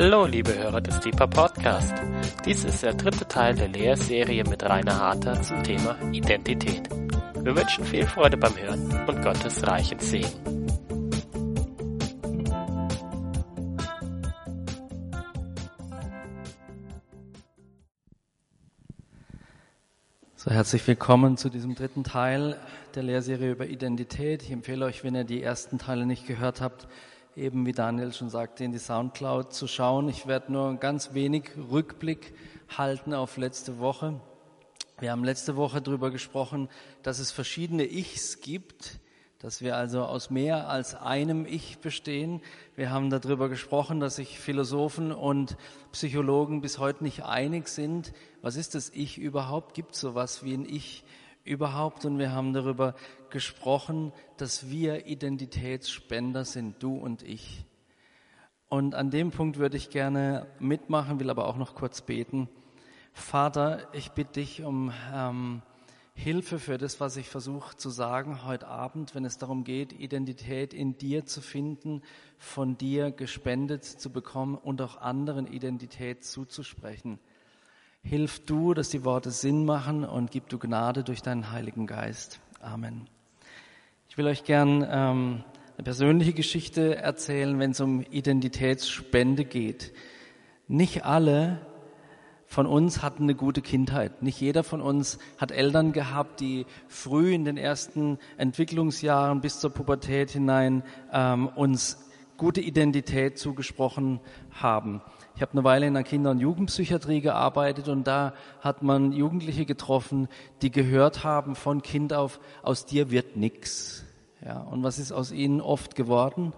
Hallo, liebe Hörer des Deeper Podcast. Dies ist der dritte Teil der Lehrserie mit Rainer Harter zum Thema Identität. Wir wünschen viel Freude beim Hören und Gottes reichen Segen. So, herzlich willkommen zu diesem dritten Teil der Lehrserie über Identität. Ich empfehle euch, wenn ihr die ersten Teile nicht gehört habt, eben wie Daniel schon sagte, in die Soundcloud zu schauen. Ich werde nur ganz wenig Rückblick halten auf letzte Woche. Wir haben letzte Woche darüber gesprochen, dass es verschiedene Ichs gibt, dass wir also aus mehr als einem Ich bestehen. Wir haben darüber gesprochen, dass sich Philosophen und Psychologen bis heute nicht einig sind. Was ist das Ich überhaupt? Gibt es sowas wie ein Ich überhaupt? Und wir haben darüber gesprochen, dass wir Identitätsspender sind, du und ich. Und an dem Punkt würde ich gerne mitmachen, will aber auch noch kurz beten. Vater, ich bitte dich um ähm, Hilfe für das, was ich versuche zu sagen heute Abend, wenn es darum geht, Identität in dir zu finden, von dir gespendet zu bekommen und auch anderen Identität zuzusprechen. Hilf du, dass die Worte Sinn machen und gib du Gnade durch deinen Heiligen Geist. Amen. Ich will euch gern ähm, eine persönliche Geschichte erzählen, wenn es um Identitätsspende geht. Nicht alle von uns hatten eine gute Kindheit. Nicht jeder von uns hat Eltern gehabt, die früh in den ersten Entwicklungsjahren bis zur Pubertät hinein ähm, uns gute Identität zugesprochen haben. Ich habe eine Weile in der Kinder- und Jugendpsychiatrie gearbeitet und da hat man Jugendliche getroffen, die gehört haben von Kind auf, aus dir wird nix. Ja, und was ist aus ihnen oft geworden?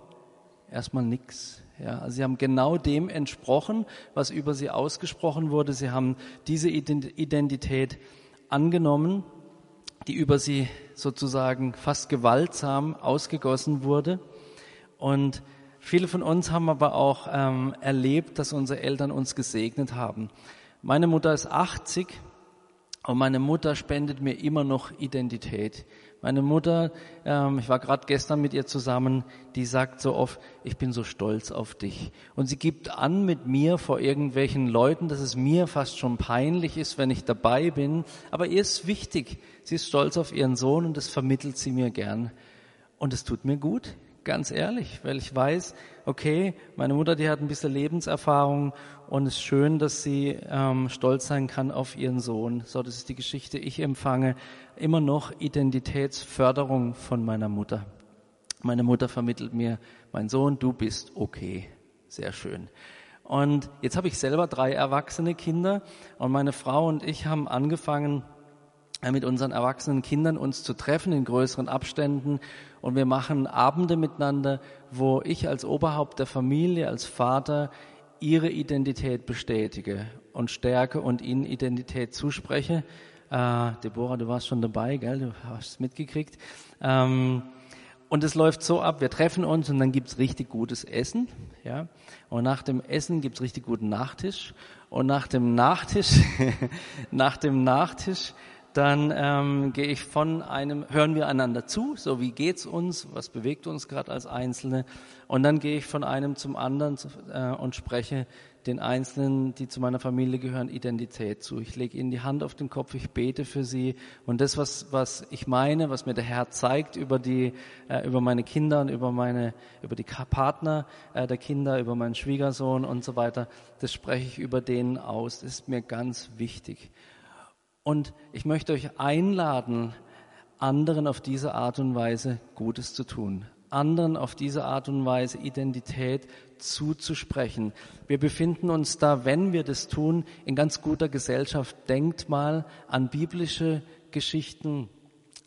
Erstmal nix. Ja, also sie haben genau dem entsprochen, was über sie ausgesprochen wurde. Sie haben diese Identität angenommen, die über sie sozusagen fast gewaltsam ausgegossen wurde. Und viele von uns haben aber auch ähm, erlebt, dass unsere Eltern uns gesegnet haben. Meine Mutter ist 80 und meine Mutter spendet mir immer noch Identität. Meine Mutter, ähm, ich war gerade gestern mit ihr zusammen, die sagt so oft, ich bin so stolz auf dich. Und sie gibt an mit mir vor irgendwelchen Leuten, dass es mir fast schon peinlich ist, wenn ich dabei bin. Aber ihr ist wichtig. Sie ist stolz auf ihren Sohn und das vermittelt sie mir gern. Und es tut mir gut ganz ehrlich, weil ich weiß, okay, meine Mutter, die hat ein bisschen Lebenserfahrung und es ist schön, dass sie ähm, stolz sein kann auf ihren Sohn. So, das ist die Geschichte. Ich empfange immer noch Identitätsförderung von meiner Mutter. Meine Mutter vermittelt mir, mein Sohn, du bist okay. Sehr schön. Und jetzt habe ich selber drei erwachsene Kinder und meine Frau und ich haben angefangen, mit unseren erwachsenen Kindern uns zu treffen in größeren Abständen und wir machen Abende miteinander, wo ich als Oberhaupt der Familie, als Vater ihre Identität bestätige und stärke und ihnen Identität zuspreche. Äh, Deborah, du warst schon dabei, gell? Du hast es mitgekriegt. Ähm, und es läuft so ab, wir treffen uns und dann gibt's richtig gutes Essen. Ja? Und nach dem Essen gibt's richtig guten Nachtisch. Und nach dem Nachtisch, nach dem Nachtisch dann ähm, gehe ich von einem, hören wir einander zu, so wie geht's uns, was bewegt uns gerade als Einzelne, und dann gehe ich von einem zum anderen äh, und spreche den Einzelnen, die zu meiner Familie gehören, Identität zu. Ich lege ihnen die Hand auf den Kopf, ich bete für sie und das, was, was ich meine, was mir der Herr zeigt über die, äh, über meine Kinder und über meine, über die Partner äh, der Kinder, über meinen Schwiegersohn und so weiter, das spreche ich über denen aus. Das ist mir ganz wichtig. Und ich möchte euch einladen, anderen auf diese Art und Weise Gutes zu tun, anderen auf diese Art und Weise Identität zuzusprechen. Wir befinden uns da, wenn wir das tun, in ganz guter Gesellschaft. Denkt mal an biblische Geschichten,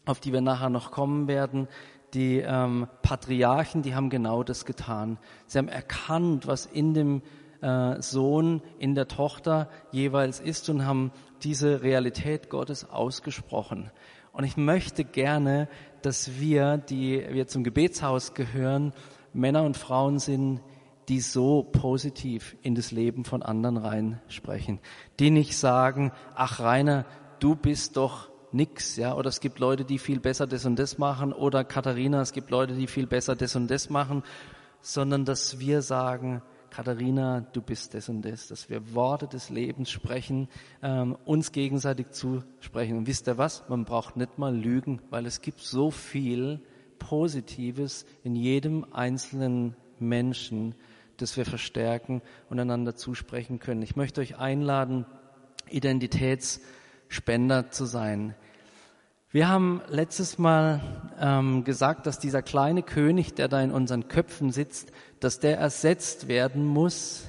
auf die wir nachher noch kommen werden. Die ähm, Patriarchen, die haben genau das getan. Sie haben erkannt, was in dem äh, Sohn, in der Tochter jeweils ist und haben diese Realität Gottes ausgesprochen. Und ich möchte gerne, dass wir, die wir zum Gebetshaus gehören, Männer und Frauen sind, die so positiv in das Leben von anderen reinsprechen, die nicht sagen, ach Rainer, du bist doch nix, ja, oder es gibt Leute, die viel besser das und das machen, oder Katharina, es gibt Leute, die viel besser das und das machen, sondern dass wir sagen, Katharina, du bist das und das, dass wir Worte des Lebens sprechen, ähm, uns gegenseitig zusprechen. Und wisst ihr was? Man braucht nicht mal lügen, weil es gibt so viel Positives in jedem einzelnen Menschen, das wir verstärken und einander zusprechen können. Ich möchte euch einladen, Identitätsspender zu sein. Wir haben letztes Mal ähm, gesagt, dass dieser kleine König, der da in unseren Köpfen sitzt, dass der ersetzt werden muss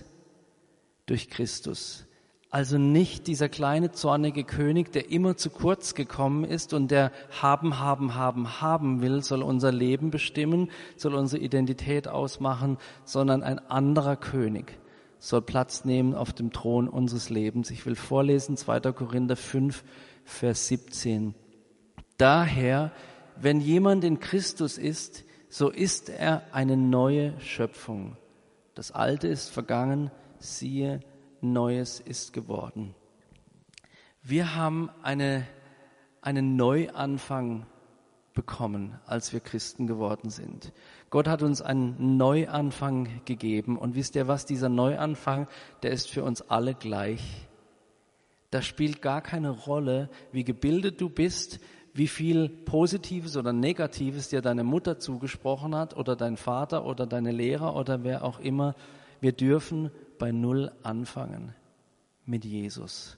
durch Christus. Also nicht dieser kleine zornige König, der immer zu kurz gekommen ist und der haben, haben, haben, haben will, soll unser Leben bestimmen, soll unsere Identität ausmachen, sondern ein anderer König soll Platz nehmen auf dem Thron unseres Lebens. Ich will vorlesen 2. Korinther 5, Vers 17. Daher, wenn jemand in Christus ist, so ist er eine neue Schöpfung. Das Alte ist vergangen, siehe, Neues ist geworden. Wir haben eine, einen Neuanfang bekommen, als wir Christen geworden sind. Gott hat uns einen Neuanfang gegeben. Und wisst ihr was, dieser Neuanfang, der ist für uns alle gleich. Da spielt gar keine Rolle, wie gebildet du bist, wie viel Positives oder Negatives dir deine Mutter zugesprochen hat oder dein Vater oder deine Lehrer oder wer auch immer. Wir dürfen bei Null anfangen mit Jesus.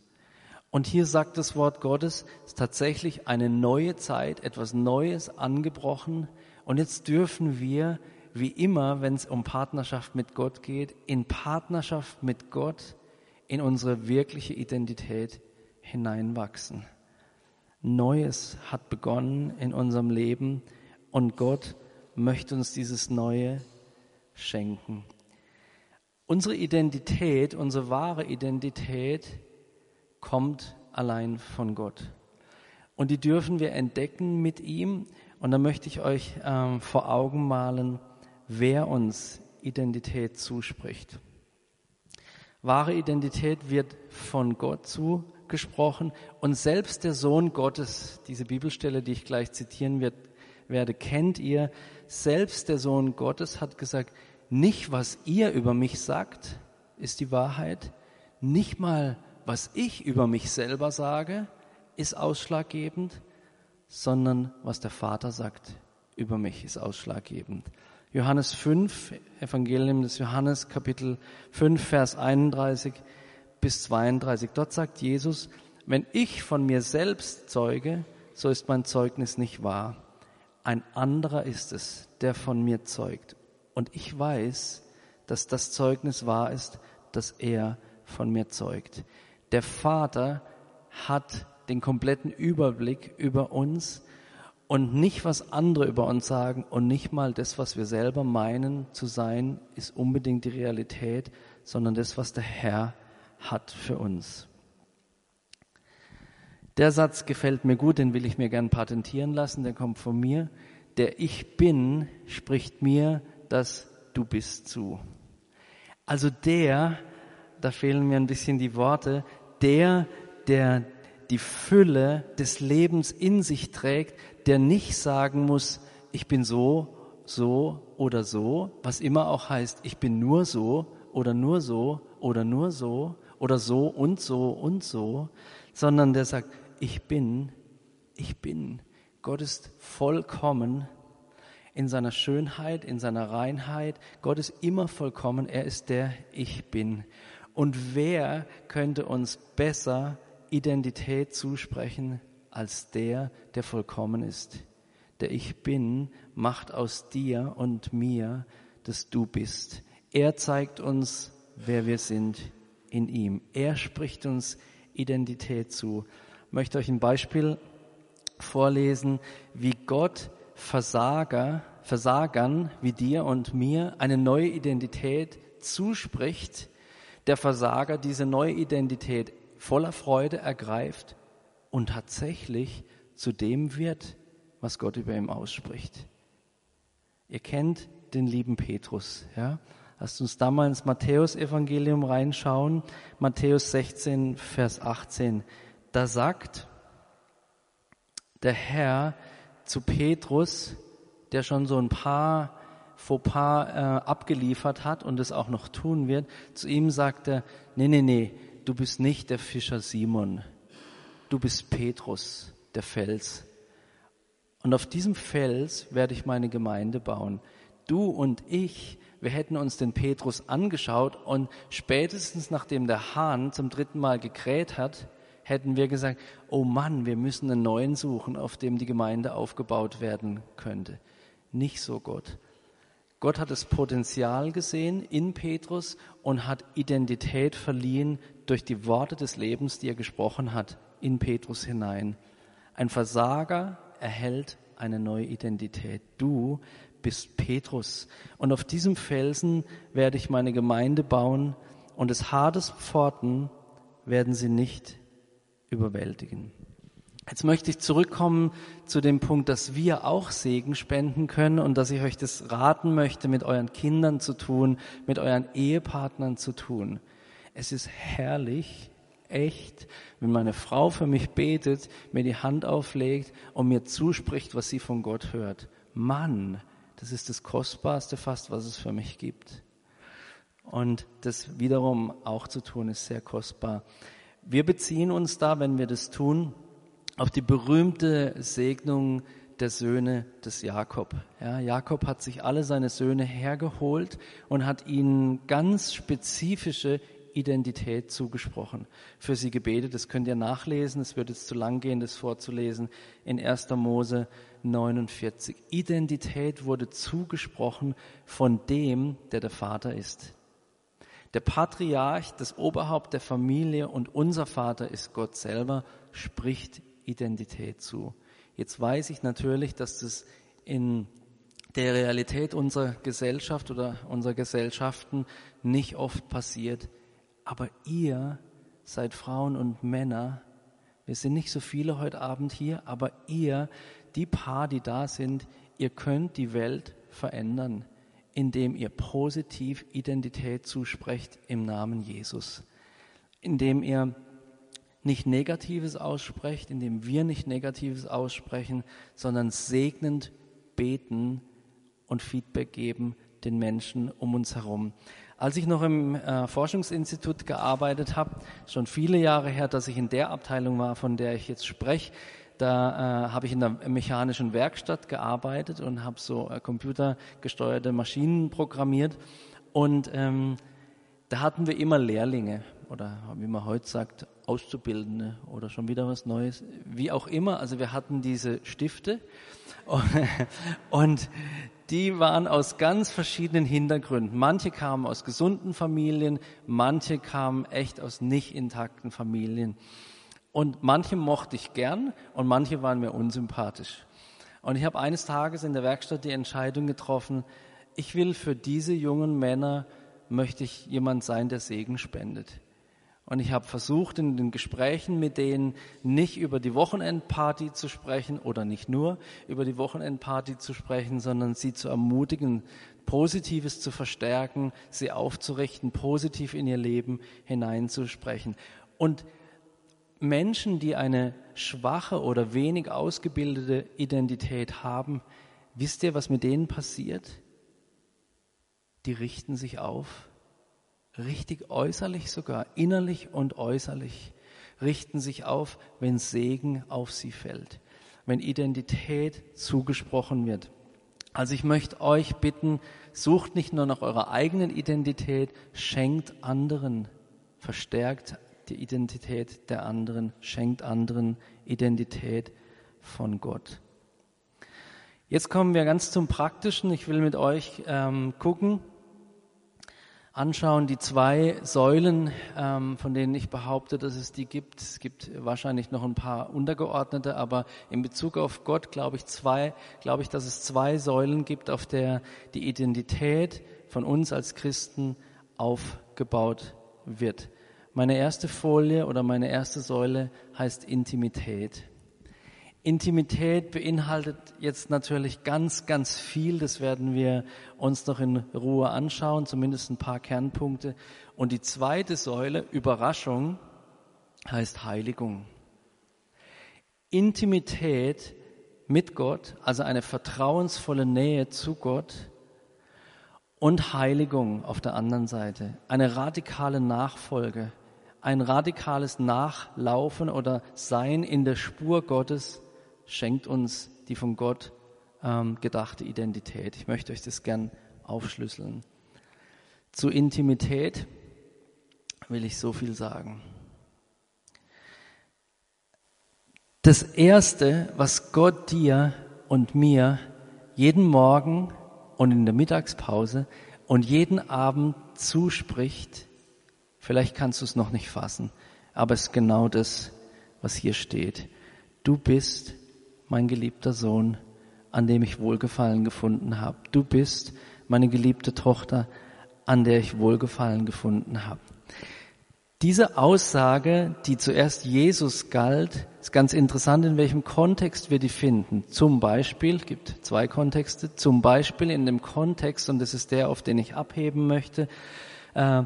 Und hier sagt das Wort Gottes, es ist tatsächlich eine neue Zeit, etwas Neues angebrochen. Und jetzt dürfen wir, wie immer, wenn es um Partnerschaft mit Gott geht, in Partnerschaft mit Gott in unsere wirkliche Identität hineinwachsen. Neues hat begonnen in unserem Leben und Gott möchte uns dieses Neue schenken. Unsere Identität, unsere wahre Identität kommt allein von Gott. Und die dürfen wir entdecken mit ihm. Und da möchte ich euch ähm, vor Augen malen, wer uns Identität zuspricht. Wahre Identität wird von Gott zugesprochen gesprochen. Und selbst der Sohn Gottes, diese Bibelstelle, die ich gleich zitieren wird, werde, kennt ihr, selbst der Sohn Gottes hat gesagt, nicht was ihr über mich sagt, ist die Wahrheit, nicht mal was ich über mich selber sage, ist ausschlaggebend, sondern was der Vater sagt über mich ist ausschlaggebend. Johannes 5, Evangelium des Johannes, Kapitel 5, Vers 31 bis 32. Dort sagt Jesus, wenn ich von mir selbst zeuge, so ist mein Zeugnis nicht wahr. Ein anderer ist es, der von mir zeugt. Und ich weiß, dass das Zeugnis wahr ist, dass er von mir zeugt. Der Vater hat den kompletten Überblick über uns und nicht was andere über uns sagen und nicht mal das, was wir selber meinen zu sein, ist unbedingt die Realität, sondern das, was der Herr hat für uns. Der Satz gefällt mir gut, den will ich mir gern patentieren lassen, der kommt von mir. Der Ich bin spricht mir das Du bist zu. Also der, da fehlen mir ein bisschen die Worte, der, der die Fülle des Lebens in sich trägt, der nicht sagen muss, ich bin so, so oder so, was immer auch heißt, ich bin nur so oder nur so oder nur so, oder so und so und so, sondern der sagt, ich bin, ich bin. Gott ist vollkommen in seiner Schönheit, in seiner Reinheit. Gott ist immer vollkommen. Er ist der Ich bin. Und wer könnte uns besser Identität zusprechen als der, der vollkommen ist? Der Ich bin macht aus dir und mir, dass du bist. Er zeigt uns, wer wir sind in ihm. Er spricht uns Identität zu. Ich möchte euch ein Beispiel vorlesen, wie Gott Versager, Versagern wie dir und mir eine neue Identität zuspricht. Der Versager diese neue Identität voller Freude ergreift und tatsächlich zu dem wird, was Gott über ihm ausspricht. Ihr kennt den lieben Petrus, ja? Lasst uns da mal ins Matthäus-Evangelium reinschauen. Matthäus 16, Vers 18. Da sagt der Herr zu Petrus, der schon so ein paar Fauxpas äh, abgeliefert hat und es auch noch tun wird, zu ihm sagt er, nee, nee, nee, du bist nicht der Fischer Simon, du bist Petrus, der Fels. Und auf diesem Fels werde ich meine Gemeinde bauen. Du und ich, wir hätten uns den Petrus angeschaut und spätestens nachdem der Hahn zum dritten Mal gekräht hat, hätten wir gesagt, oh Mann, wir müssen einen neuen suchen, auf dem die Gemeinde aufgebaut werden könnte. Nicht so Gott. Gott hat das Potenzial gesehen in Petrus und hat Identität verliehen durch die Worte des Lebens, die er gesprochen hat, in Petrus hinein. Ein Versager erhält eine neue Identität. Du bist Petrus. Und auf diesem Felsen werde ich meine Gemeinde bauen und des Hades Pforten werden sie nicht überwältigen. Jetzt möchte ich zurückkommen zu dem Punkt, dass wir auch Segen spenden können und dass ich euch das raten möchte, mit euren Kindern zu tun, mit euren Ehepartnern zu tun. Es ist herrlich, echt, wenn meine Frau für mich betet, mir die Hand auflegt und mir zuspricht, was sie von Gott hört. Mann, das ist das Kostbarste fast, was es für mich gibt. Und das wiederum auch zu tun, ist sehr kostbar. Wir beziehen uns da, wenn wir das tun, auf die berühmte Segnung der Söhne des Jakob. Ja, Jakob hat sich alle seine Söhne hergeholt und hat ihnen ganz spezifische Identität zugesprochen, für sie gebetet. Das könnt ihr nachlesen. Es wird jetzt zu lang gehen, das vorzulesen in 1. Mose 49. Identität wurde zugesprochen von dem, der der Vater ist. Der Patriarch, das Oberhaupt der Familie und unser Vater ist Gott selber, spricht Identität zu. Jetzt weiß ich natürlich, dass das in der Realität unserer Gesellschaft oder unserer Gesellschaften nicht oft passiert. Aber ihr seid Frauen und Männer. Wir sind nicht so viele heute Abend hier, aber ihr, die Paar, die da sind, ihr könnt die Welt verändern, indem ihr positiv Identität zusprecht im Namen Jesus. Indem ihr nicht Negatives aussprecht, indem wir nicht Negatives aussprechen, sondern segnend beten und Feedback geben den Menschen um uns herum. Als ich noch im äh, Forschungsinstitut gearbeitet habe, schon viele Jahre her, dass ich in der Abteilung war, von der ich jetzt spreche, da äh, habe ich in der mechanischen Werkstatt gearbeitet und habe so äh, computergesteuerte Maschinen programmiert. Und ähm, da hatten wir immer Lehrlinge oder wie man heute sagt, Auszubildende oder schon wieder was Neues, wie auch immer. Also wir hatten diese Stifte und die waren aus ganz verschiedenen Hintergründen. Manche kamen aus gesunden Familien, manche kamen echt aus nicht intakten Familien. Und manche mochte ich gern und manche waren mir unsympathisch. Und ich habe eines Tages in der Werkstatt die Entscheidung getroffen, ich will für diese jungen Männer, möchte ich jemand sein, der Segen spendet. Und ich habe versucht, in den Gesprächen mit denen nicht über die Wochenendparty zu sprechen oder nicht nur über die Wochenendparty zu sprechen, sondern sie zu ermutigen, Positives zu verstärken, sie aufzurichten, positiv in ihr Leben hineinzusprechen. Und Menschen, die eine schwache oder wenig ausgebildete Identität haben, wisst ihr, was mit denen passiert? Die richten sich auf richtig äußerlich sogar, innerlich und äußerlich, richten sich auf, wenn Segen auf sie fällt, wenn Identität zugesprochen wird. Also ich möchte euch bitten, sucht nicht nur nach eurer eigenen Identität, schenkt anderen, verstärkt die Identität der anderen, schenkt anderen Identität von Gott. Jetzt kommen wir ganz zum Praktischen. Ich will mit euch ähm, gucken, anschauen, die zwei Säulen, ähm, von denen ich behaupte, dass es die gibt. Es gibt wahrscheinlich noch ein paar untergeordnete, aber in Bezug auf Gott glaube ich zwei, glaube ich, dass es zwei Säulen gibt, auf der die Identität von uns als Christen aufgebaut wird. Meine erste Folie oder meine erste Säule heißt Intimität. Intimität beinhaltet jetzt natürlich ganz, ganz viel. Das werden wir uns noch in Ruhe anschauen, zumindest ein paar Kernpunkte. Und die zweite Säule, Überraschung, heißt Heiligung. Intimität mit Gott, also eine vertrauensvolle Nähe zu Gott, und Heiligung auf der anderen Seite, eine radikale Nachfolge, ein radikales Nachlaufen oder Sein in der Spur Gottes schenkt uns die von Gott ähm, gedachte Identität. Ich möchte euch das gern aufschlüsseln. Zu Intimität will ich so viel sagen. Das Erste, was Gott dir und mir jeden Morgen und in der Mittagspause und jeden Abend zuspricht, vielleicht kannst du es noch nicht fassen, aber es ist genau das, was hier steht. Du bist mein geliebter Sohn, an dem ich Wohlgefallen gefunden habe. Du bist meine geliebte Tochter, an der ich Wohlgefallen gefunden habe. Diese Aussage, die zuerst Jesus galt, ist ganz interessant, in welchem Kontext wir die finden. Zum Beispiel, gibt zwei Kontexte, zum Beispiel in dem Kontext, und das ist der, auf den ich abheben möchte, äh,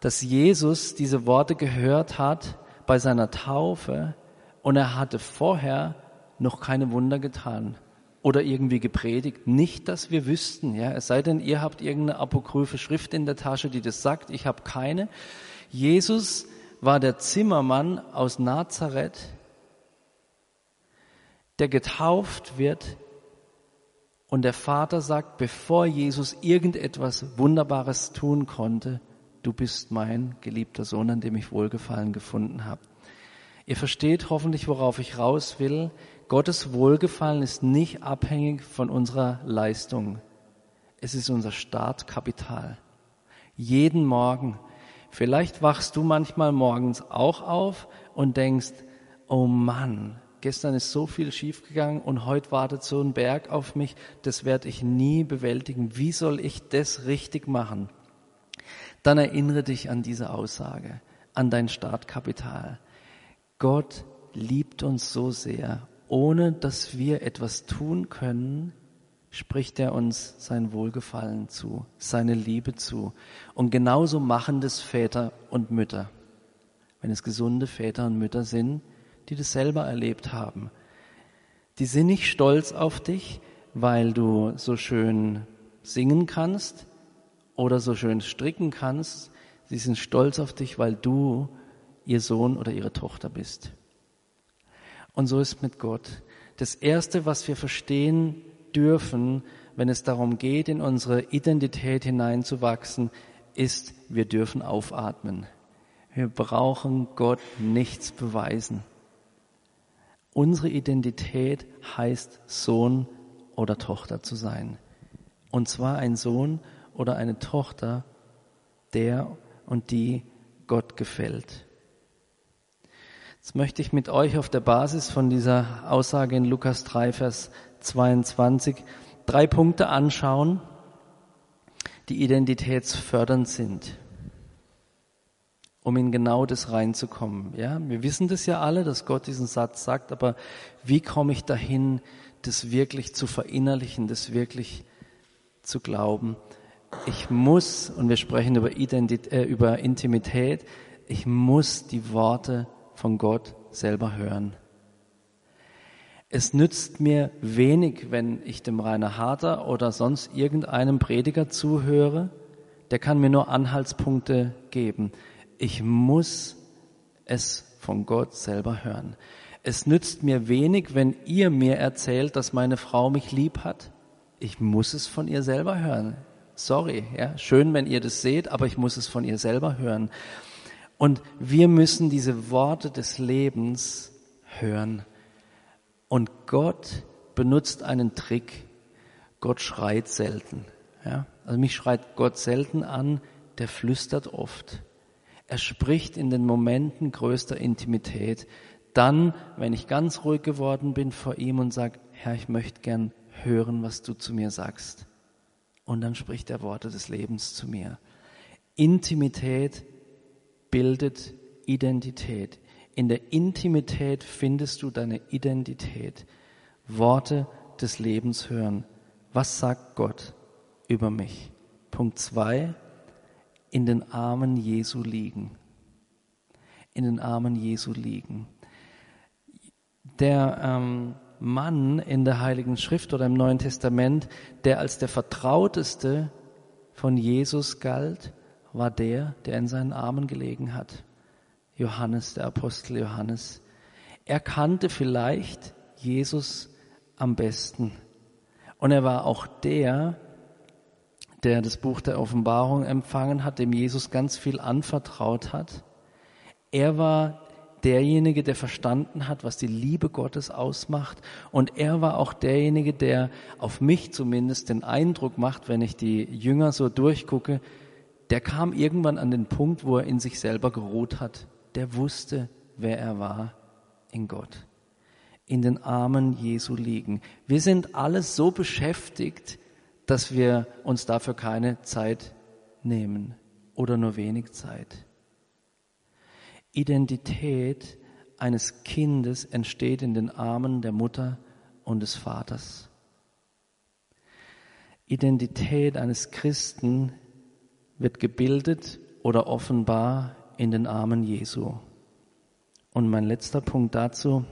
dass Jesus diese Worte gehört hat bei seiner Taufe und er hatte vorher noch keine Wunder getan oder irgendwie gepredigt. Nicht, dass wir wüssten, ja, es sei denn, ihr habt irgendeine apokryphe Schrift in der Tasche, die das sagt. Ich habe keine. Jesus war der Zimmermann aus Nazareth, der getauft wird und der Vater sagt, bevor Jesus irgendetwas Wunderbares tun konnte, du bist mein geliebter Sohn, an dem ich Wohlgefallen gefunden habe. Ihr versteht hoffentlich, worauf ich raus will. Gottes Wohlgefallen ist nicht abhängig von unserer Leistung. Es ist unser Startkapital. Jeden Morgen Vielleicht wachst du manchmal morgens auch auf und denkst, oh Mann, gestern ist so viel schiefgegangen und heute wartet so ein Berg auf mich, das werde ich nie bewältigen. Wie soll ich das richtig machen? Dann erinnere dich an diese Aussage, an dein Startkapital. Gott liebt uns so sehr, ohne dass wir etwas tun können, spricht er uns sein Wohlgefallen zu, seine Liebe zu. Und genauso machen das Väter und Mütter, wenn es gesunde Väter und Mütter sind, die das selber erlebt haben. Die sind nicht stolz auf dich, weil du so schön singen kannst oder so schön stricken kannst. Sie sind stolz auf dich, weil du ihr Sohn oder ihre Tochter bist. Und so ist mit Gott. Das Erste, was wir verstehen dürfen, wenn es darum geht, in unsere Identität hineinzuwachsen, ist, wir dürfen aufatmen. Wir brauchen Gott nichts beweisen. Unsere Identität heißt Sohn oder Tochter zu sein. Und zwar ein Sohn oder eine Tochter, der und die Gott gefällt. Jetzt möchte ich mit euch auf der Basis von dieser Aussage in Lukas 3, Vers 22 drei Punkte anschauen, die identitätsfördernd sind, um in genau das reinzukommen. Ja, wir wissen das ja alle, dass Gott diesen Satz sagt, aber wie komme ich dahin, das wirklich zu verinnerlichen, das wirklich zu glauben? Ich muss, und wir sprechen über, Identität, äh, über Intimität, ich muss die Worte von Gott selber hören. Es nützt mir wenig, wenn ich dem Rainer Harter oder sonst irgendeinem Prediger zuhöre. Der kann mir nur Anhaltspunkte geben. Ich muss es von Gott selber hören. Es nützt mir wenig, wenn ihr mir erzählt, dass meine Frau mich lieb hat. Ich muss es von ihr selber hören. Sorry, ja, schön, wenn ihr das seht, aber ich muss es von ihr selber hören. Und wir müssen diese Worte des Lebens hören. Und Gott benutzt einen Trick. Gott schreit selten. Ja? Also mich schreit Gott selten an, der flüstert oft. Er spricht in den Momenten größter Intimität. Dann, wenn ich ganz ruhig geworden bin vor ihm und sage, Herr, ich möchte gern hören, was du zu mir sagst. Und dann spricht er Worte des Lebens zu mir. Intimität bildet Identität. In der Intimität findest du deine Identität. Worte des Lebens hören. Was sagt Gott über mich? Punkt zwei, in den Armen Jesu liegen. In den Armen Jesu liegen. Der ähm, Mann in der Heiligen Schrift oder im Neuen Testament, der als der vertrauteste von Jesus galt, war der, der in seinen Armen gelegen hat. Johannes, der Apostel Johannes. Er kannte vielleicht Jesus am besten. Und er war auch der, der das Buch der Offenbarung empfangen hat, dem Jesus ganz viel anvertraut hat. Er war derjenige, der verstanden hat, was die Liebe Gottes ausmacht. Und er war auch derjenige, der auf mich zumindest den Eindruck macht, wenn ich die Jünger so durchgucke, der kam irgendwann an den Punkt, wo er in sich selber geruht hat. Der wusste, wer er war in Gott. In den Armen Jesu liegen. Wir sind alles so beschäftigt, dass wir uns dafür keine Zeit nehmen oder nur wenig Zeit. Identität eines Kindes entsteht in den Armen der Mutter und des Vaters. Identität eines Christen wird gebildet oder offenbar in den Armen Jesu. Und mein letzter Punkt dazu,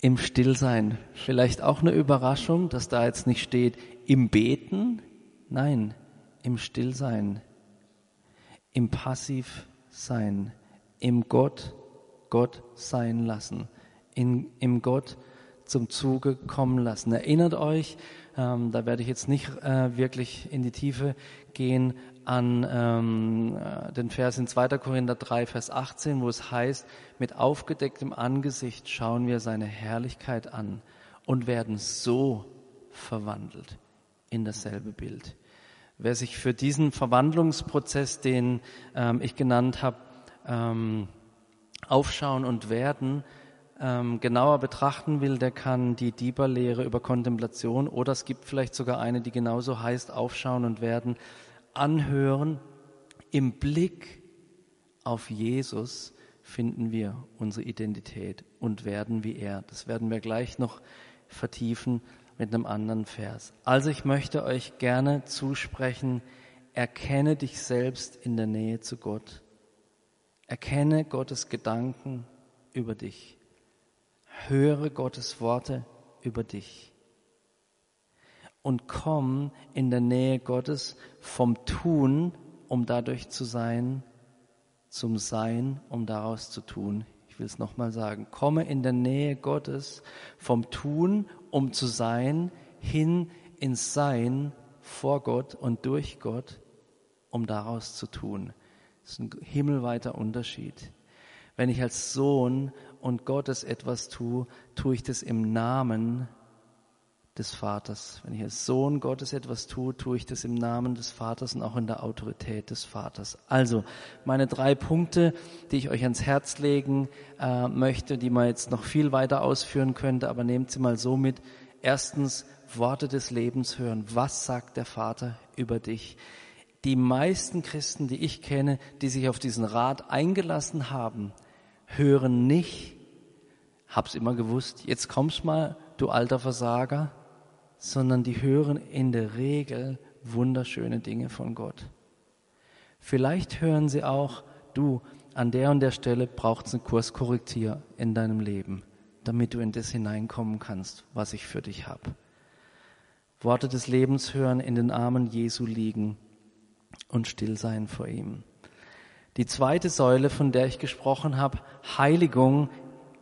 im Stillsein. Vielleicht auch eine Überraschung, dass da jetzt nicht steht im Beten, nein, im Stillsein, im Passivsein, im Gott Gott sein lassen, in, im Gott zum Zuge kommen lassen. Erinnert euch, ähm, da werde ich jetzt nicht äh, wirklich in die Tiefe gehen, an ähm, äh, den Vers in 2. Korinther 3, Vers 18, wo es heißt, mit aufgedecktem Angesicht schauen wir seine Herrlichkeit an und werden so verwandelt in dasselbe Bild. Wer sich für diesen Verwandlungsprozess, den ähm, ich genannt habe, ähm, aufschauen und werden, ähm, genauer betrachten will, der kann die Dieber-Lehre über Kontemplation oder es gibt vielleicht sogar eine, die genauso heißt, aufschauen und werden, anhören. Im Blick auf Jesus finden wir unsere Identität und werden wie er. Das werden wir gleich noch vertiefen mit einem anderen Vers. Also ich möchte euch gerne zusprechen, erkenne dich selbst in der Nähe zu Gott. Erkenne Gottes Gedanken über dich höre Gottes Worte über dich und komm in der Nähe Gottes vom Tun, um dadurch zu sein, zum Sein, um daraus zu tun. Ich will es nochmal sagen. Komme in der Nähe Gottes vom Tun, um zu sein, hin ins Sein vor Gott und durch Gott, um daraus zu tun. Das ist ein himmelweiter Unterschied. Wenn ich als Sohn und Gottes etwas tue, tue ich das im Namen des Vaters. Wenn ich als Sohn Gottes etwas tue, tue ich das im Namen des Vaters und auch in der Autorität des Vaters. Also meine drei Punkte, die ich euch ans Herz legen äh, möchte, die man jetzt noch viel weiter ausführen könnte, aber nehmt sie mal so mit. Erstens, Worte des Lebens hören. Was sagt der Vater über dich? Die meisten Christen, die ich kenne, die sich auf diesen Rat eingelassen haben, hören nicht, hab's immer gewusst, jetzt kommst mal, du alter Versager, sondern die hören in der Regel wunderschöne Dinge von Gott. Vielleicht hören sie auch, du, an der und der Stelle braucht es einen Kurskorrektier in deinem Leben, damit du in das hineinkommen kannst, was ich für dich habe. Worte des Lebens hören, in den Armen Jesu liegen und still sein vor ihm. Die zweite Säule, von der ich gesprochen habe, Heiligung,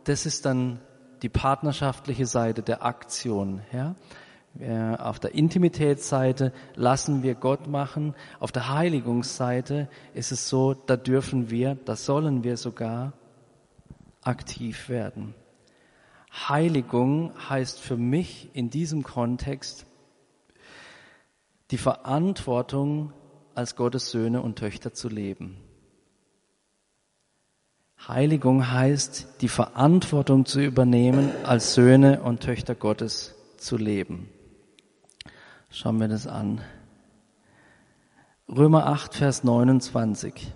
das ist dann die partnerschaftliche Seite der Aktion. Ja? Auf der Intimitätsseite lassen wir Gott machen. Auf der Heiligungsseite ist es so, da dürfen wir, da sollen wir sogar aktiv werden. Heiligung heißt für mich in diesem Kontext die Verantwortung, als Gottes Söhne und Töchter zu leben. Heiligung heißt, die Verantwortung zu übernehmen, als Söhne und Töchter Gottes zu leben. Schauen wir das an. Römer 8, Vers 29.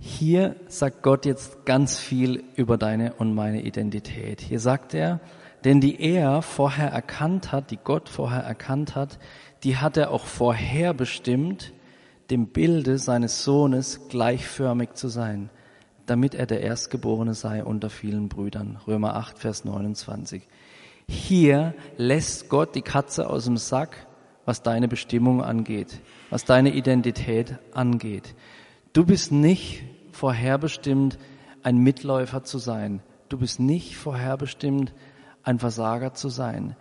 Hier sagt Gott jetzt ganz viel über deine und meine Identität. Hier sagt er, denn die er vorher erkannt hat, die Gott vorher erkannt hat, die hat er auch vorherbestimmt, dem Bilde seines Sohnes gleichförmig zu sein, damit er der Erstgeborene sei unter vielen Brüdern. Römer 8, Vers 29. Hier lässt Gott die Katze aus dem Sack was deine Bestimmung angeht, was deine Identität angeht. Du bist nicht vorherbestimmt, ein Mitläufer zu sein. Du bist nicht vorherbestimmt, ein Versager zu sein.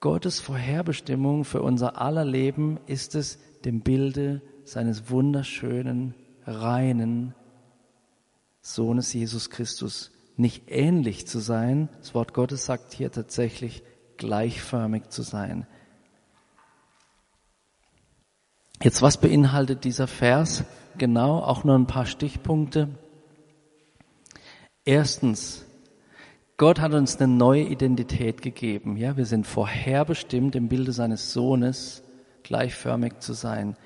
Gottes Vorherbestimmung für unser aller Leben ist es, dem Bilde seines wunderschönen, reinen Sohnes Jesus Christus nicht ähnlich zu sein. Das Wort Gottes sagt hier tatsächlich gleichförmig zu sein. Jetzt, was beinhaltet dieser Vers? Genau, auch nur ein paar Stichpunkte. Erstens, Gott hat uns eine neue Identität gegeben. Ja, wir sind vorherbestimmt im Bilde seines Sohnes gleichförmig zu sein.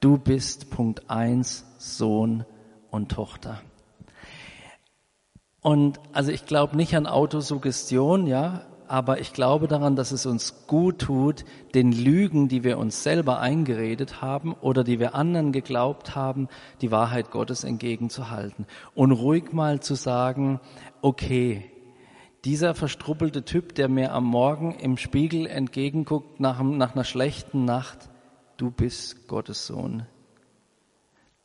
Du bist Punkt eins Sohn und Tochter. Und also ich glaube nicht an Autosuggestion, ja, aber ich glaube daran, dass es uns gut tut, den Lügen, die wir uns selber eingeredet haben oder die wir anderen geglaubt haben, die Wahrheit Gottes entgegenzuhalten und ruhig mal zu sagen, okay, dieser verstruppelte Typ, der mir am Morgen im Spiegel entgegenguckt nach, nach einer schlechten Nacht, du bist Gottes Sohn.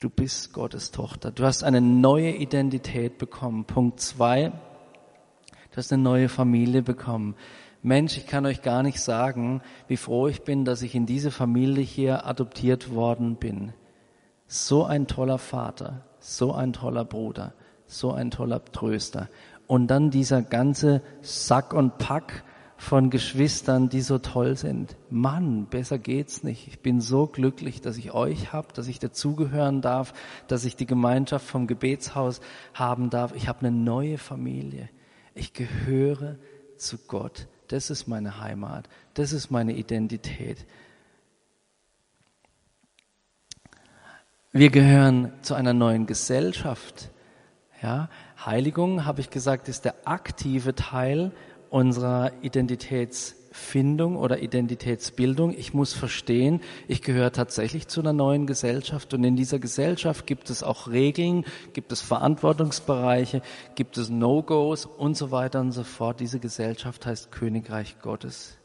Du bist Gottes Tochter. Du hast eine neue Identität bekommen. Punkt zwei. Du hast eine neue Familie bekommen. Mensch, ich kann euch gar nicht sagen, wie froh ich bin, dass ich in diese Familie hier adoptiert worden bin. So ein toller Vater, so ein toller Bruder, so ein toller Tröster. Und dann dieser ganze Sack und Pack von Geschwistern, die so toll sind. Mann, besser geht's nicht. Ich bin so glücklich, dass ich euch hab, dass ich dazugehören darf, dass ich die Gemeinschaft vom Gebetshaus haben darf. Ich habe eine neue Familie. Ich gehöre zu Gott. Das ist meine Heimat. Das ist meine Identität. Wir gehören zu einer neuen Gesellschaft. Ja, Heiligung, habe ich gesagt, ist der aktive Teil unserer Identitäts Findung oder Identitätsbildung. Ich muss verstehen, ich gehöre tatsächlich zu einer neuen Gesellschaft und in dieser Gesellschaft gibt es auch Regeln, gibt es Verantwortungsbereiche, gibt es No-Gos und so weiter und so fort. Diese Gesellschaft heißt Königreich Gottes.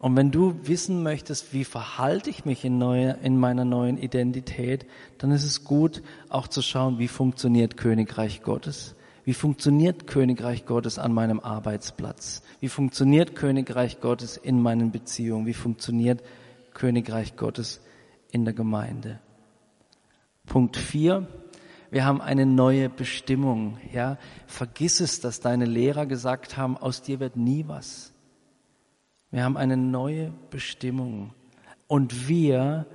Und wenn du wissen möchtest, wie verhalte ich mich in, neue, in meiner neuen Identität, dann ist es gut, auch zu schauen, wie funktioniert Königreich Gottes. Wie funktioniert Königreich Gottes an meinem Arbeitsplatz? Wie funktioniert Königreich Gottes in meinen Beziehungen? Wie funktioniert Königreich Gottes in der Gemeinde? Punkt vier. Wir haben eine neue Bestimmung, ja. Vergiss es, dass deine Lehrer gesagt haben, aus dir wird nie was. Wir haben eine neue Bestimmung. Und wir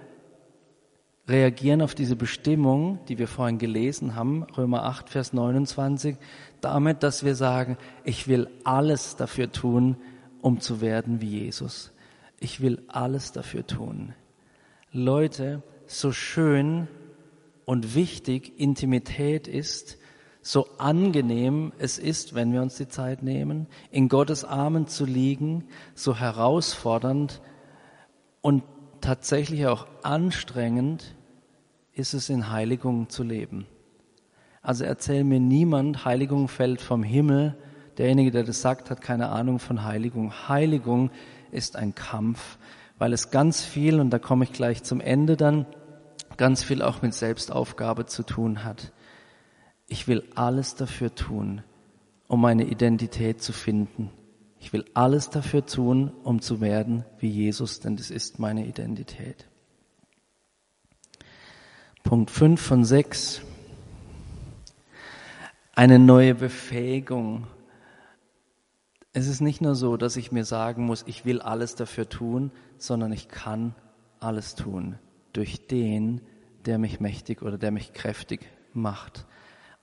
reagieren auf diese Bestimmung, die wir vorhin gelesen haben, Römer 8, Vers 29, damit, dass wir sagen, ich will alles dafür tun, um zu werden wie Jesus. Ich will alles dafür tun. Leute, so schön und wichtig Intimität ist, so angenehm es ist, wenn wir uns die Zeit nehmen, in Gottes Armen zu liegen, so herausfordernd und tatsächlich auch anstrengend ist es, in Heiligung zu leben. Also erzähl mir niemand, Heiligung fällt vom Himmel. Derjenige, der das sagt, hat keine Ahnung von Heiligung. Heiligung ist ein Kampf, weil es ganz viel, und da komme ich gleich zum Ende dann, ganz viel auch mit Selbstaufgabe zu tun hat. Ich will alles dafür tun, um meine Identität zu finden. Ich will alles dafür tun, um zu werden wie Jesus, denn das ist meine Identität. Punkt 5 von 6. Eine neue Befähigung. Es ist nicht nur so, dass ich mir sagen muss, ich will alles dafür tun, sondern ich kann alles tun durch den, der mich mächtig oder der mich kräftig macht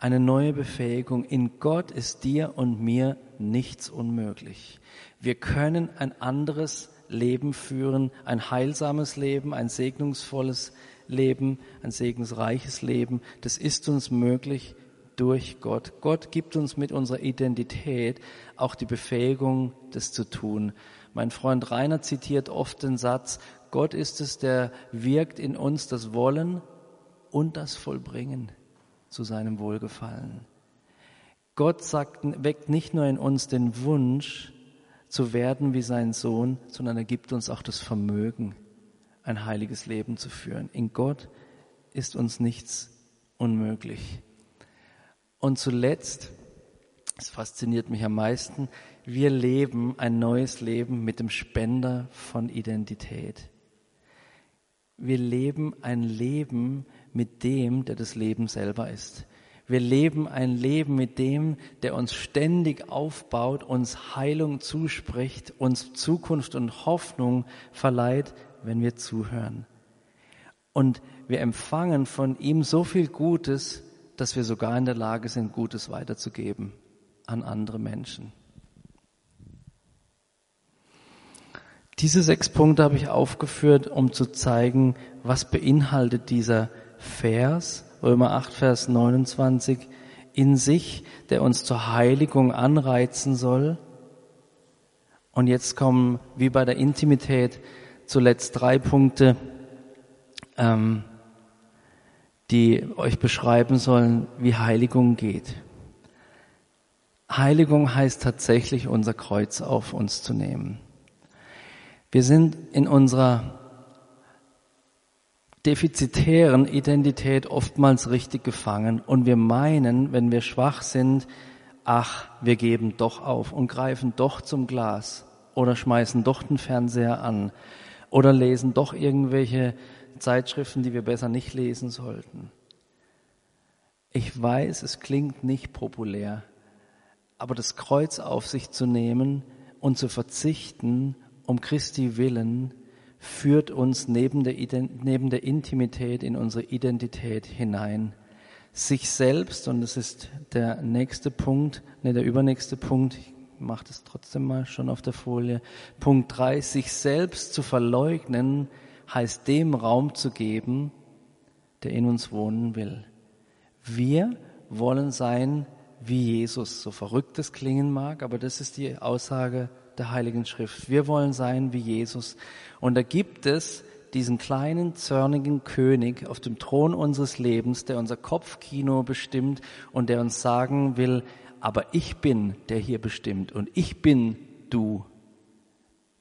eine neue Befähigung. In Gott ist dir und mir nichts unmöglich. Wir können ein anderes Leben führen, ein heilsames Leben, ein segnungsvolles Leben, ein segensreiches Leben. Das ist uns möglich durch Gott. Gott gibt uns mit unserer Identität auch die Befähigung, das zu tun. Mein Freund Rainer zitiert oft den Satz, Gott ist es, der wirkt in uns das Wollen und das Vollbringen zu seinem Wohlgefallen. Gott sagt, weckt nicht nur in uns den Wunsch zu werden wie sein Sohn, sondern er gibt uns auch das Vermögen, ein heiliges Leben zu führen. In Gott ist uns nichts unmöglich. Und zuletzt, es fasziniert mich am meisten, wir leben ein neues Leben mit dem Spender von Identität. Wir leben ein Leben mit dem, der das Leben selber ist. Wir leben ein Leben mit dem, der uns ständig aufbaut, uns Heilung zuspricht, uns Zukunft und Hoffnung verleiht, wenn wir zuhören. Und wir empfangen von ihm so viel Gutes, dass wir sogar in der Lage sind, Gutes weiterzugeben an andere Menschen. Diese sechs Punkte habe ich aufgeführt, um zu zeigen, was beinhaltet dieser Vers, Römer 8, Vers 29, in sich, der uns zur Heiligung anreizen soll. Und jetzt kommen, wie bei der Intimität, zuletzt drei Punkte, ähm, die euch beschreiben sollen, wie Heiligung geht. Heiligung heißt tatsächlich, unser Kreuz auf uns zu nehmen. Wir sind in unserer defizitären Identität oftmals richtig gefangen und wir meinen, wenn wir schwach sind, ach, wir geben doch auf und greifen doch zum Glas oder schmeißen doch den Fernseher an oder lesen doch irgendwelche Zeitschriften, die wir besser nicht lesen sollten. Ich weiß, es klingt nicht populär, aber das Kreuz auf sich zu nehmen und zu verzichten, um Christi willen, führt uns neben der, neben der Intimität in unsere Identität hinein. Sich selbst, und das ist der nächste Punkt, ne, der übernächste Punkt, ich mache das trotzdem mal schon auf der Folie. Punkt drei: sich selbst zu verleugnen, heißt dem Raum zu geben, der in uns wohnen will. Wir wollen sein wie Jesus, so verrückt es klingen mag, aber das ist die Aussage der Heiligen Schrift. Wir wollen sein wie Jesus. Und da gibt es diesen kleinen, zornigen König auf dem Thron unseres Lebens, der unser Kopfkino bestimmt und der uns sagen will, aber ich bin der hier bestimmt und ich bin du.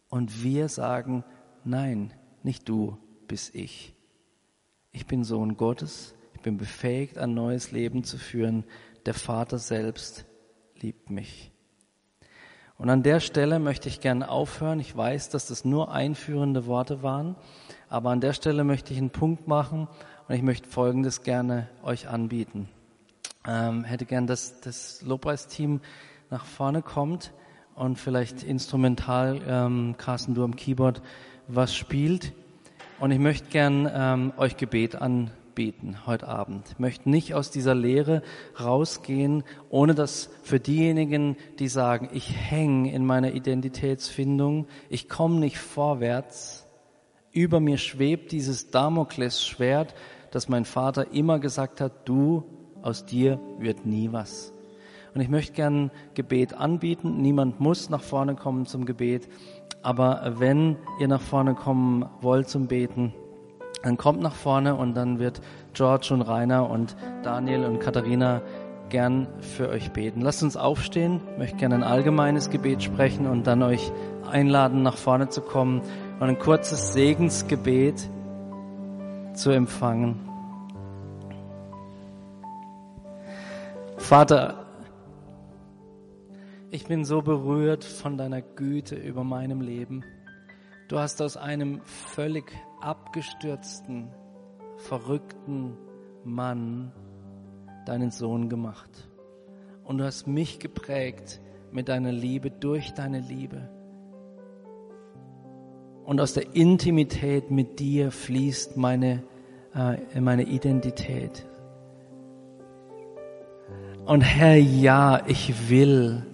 Und wir sagen, nein, nicht du bist ich. Ich bin Sohn Gottes, ich bin befähigt, ein neues Leben zu führen. Der Vater selbst liebt mich. Und an der Stelle möchte ich gerne aufhören. Ich weiß, dass das nur einführende Worte waren, aber an der Stelle möchte ich einen Punkt machen und ich möchte Folgendes gerne euch anbieten. Ähm, hätte gern, dass das Lobpreisteam nach vorne kommt und vielleicht instrumental ähm, Carsten du am Keyboard was spielt. Und ich möchte gern ähm, euch Gebet anbieten heute Abend. Ich möchte nicht aus dieser Lehre rausgehen, ohne dass für diejenigen, die sagen, ich hänge in meiner Identitätsfindung, ich komme nicht vorwärts, über mir schwebt dieses Damoklesschwert, dass mein Vater immer gesagt hat, du, aus dir wird nie was. Und ich möchte gern Gebet anbieten. Niemand muss nach vorne kommen zum Gebet. Aber wenn ihr nach vorne kommen wollt zum Beten, dann kommt nach vorne und dann wird George und Rainer und Daniel und Katharina gern für euch beten. Lasst uns aufstehen, ich möchte gerne ein allgemeines Gebet sprechen und dann euch einladen, nach vorne zu kommen und ein kurzes Segensgebet zu empfangen. Vater, ich bin so berührt von deiner Güte über meinem Leben. Du hast aus einem völlig abgestürzten, verrückten Mann deinen Sohn gemacht. Und du hast mich geprägt mit deiner Liebe, durch deine Liebe. Und aus der Intimität mit dir fließt meine, äh, meine Identität. Und Herr, ja, ich will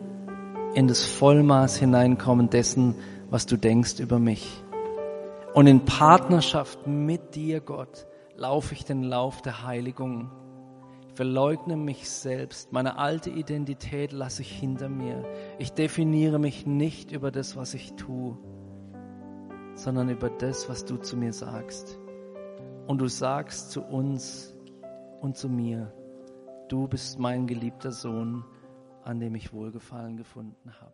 in das Vollmaß hineinkommen dessen, was du denkst über mich. Und in Partnerschaft mit dir, Gott, laufe ich den Lauf der Heiligung. Ich verleugne mich selbst. Meine alte Identität lasse ich hinter mir. Ich definiere mich nicht über das, was ich tue, sondern über das, was du zu mir sagst. Und du sagst zu uns und zu mir, du bist mein geliebter Sohn an dem ich Wohlgefallen gefunden habe.